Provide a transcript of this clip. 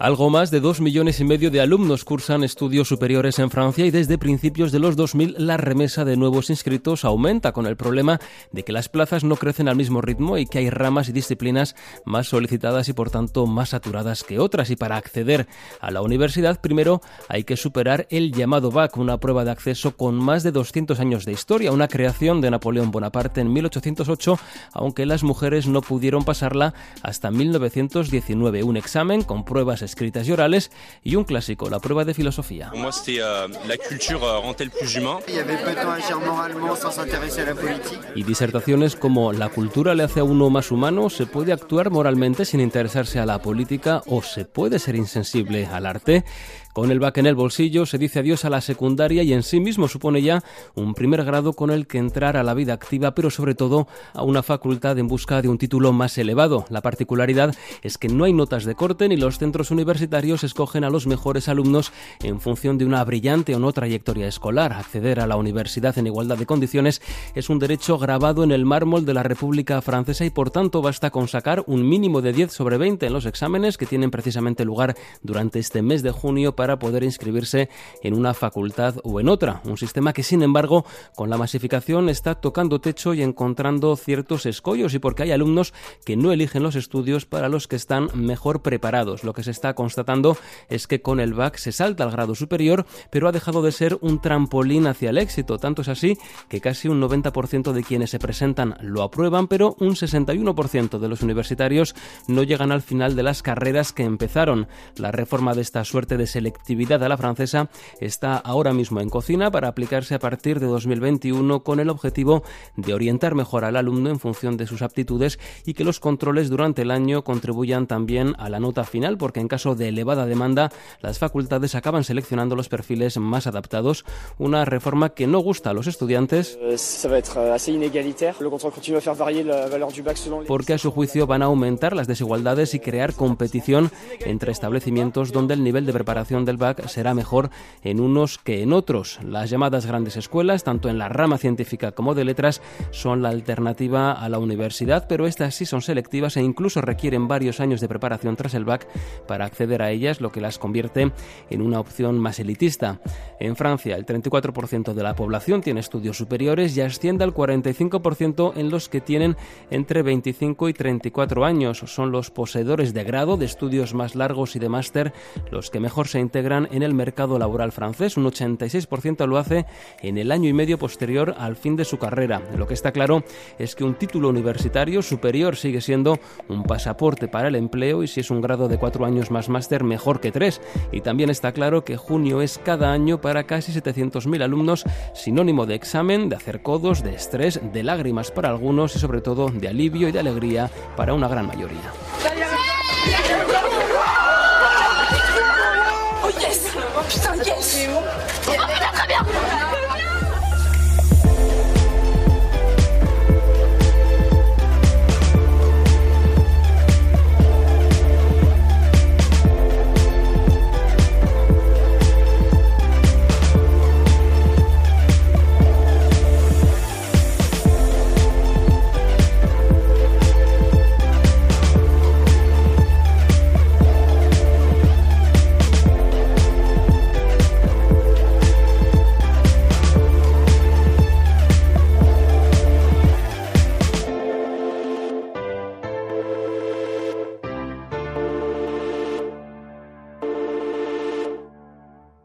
Algo más de dos millones y medio de alumnos cursan estudios superiores en Francia y desde principios de los 2000 la remesa de nuevos inscritos aumenta con el problema de que las plazas no crecen al mismo ritmo y que hay ramas y disciplinas más solicitadas y por tanto más saturadas que otras. Y para acceder a la universidad primero hay que superar el llamado BAC, una prueba de acceso con más de 200 años de historia, una creación de Napoleón Bonaparte en 1808, aunque las mujeres no pudieron pasarla hasta 1919. Un examen con pruebas escritas y orales y un clásico, la prueba de filosofía. Euh, y disertaciones como la cultura le hace a uno más humano, se puede actuar moralmente sin interesarse a la política o se puede ser insensible al arte. Con el back en el bolsillo se dice adiós a la secundaria y en sí mismo supone ya un primer grado con el que entrar a la vida activa, pero sobre todo a una facultad en busca de un título más elevado. La particularidad es que no hay notas de corte ni los centros universitarios escogen a los mejores alumnos en función de una brillante o no trayectoria escolar. Acceder a la universidad en igualdad de condiciones es un derecho grabado en el mármol de la República Francesa y por tanto basta con sacar un mínimo de 10 sobre 20 en los exámenes que tienen precisamente lugar durante este mes de junio para poder inscribirse en una facultad o en otra. Un sistema que, sin embargo, con la masificación está tocando techo y encontrando ciertos escollos y porque hay alumnos que no eligen los estudios para los que están mejor preparados. Lo que se está constatando es que con el BAC se salta al grado superior, pero ha dejado de ser un trampolín hacia el éxito. Tanto es así que casi un 90% de quienes se presentan lo aprueban, pero un 61% de los universitarios no llegan al final de las carreras que empezaron. La reforma de esta suerte de selección actividad a la francesa está ahora mismo en cocina para aplicarse a partir de 2021 con el objetivo de orientar mejor al alumno en función de sus aptitudes y que los controles durante el año contribuyan también a la nota final porque en caso de elevada demanda las facultades acaban seleccionando los perfiles más adaptados, una reforma que no gusta a los estudiantes porque a su juicio van a aumentar las desigualdades y crear competición entre establecimientos donde el nivel de preparación del BAC será mejor en unos que en otros. Las llamadas grandes escuelas, tanto en la rama científica como de letras, son la alternativa a la universidad, pero estas sí son selectivas e incluso requieren varios años de preparación tras el BAC para acceder a ellas, lo que las convierte en una opción más elitista. En Francia, el 34% de la población tiene estudios superiores y asciende al 45% en los que tienen entre 25 y 34 años. Son los poseedores de grado, de estudios más largos y de máster los que mejor se integran en el mercado laboral francés. Un 86% lo hace en el año y medio posterior al fin de su carrera. Lo que está claro es que un título universitario superior sigue siendo un pasaporte para el empleo y si es un grado de cuatro años más máster, mejor que tres. Y también está claro que junio es cada año para casi 700.000 alumnos sinónimo de examen, de hacer codos, de estrés, de lágrimas para algunos y sobre todo de alivio y de alegría para una gran mayoría.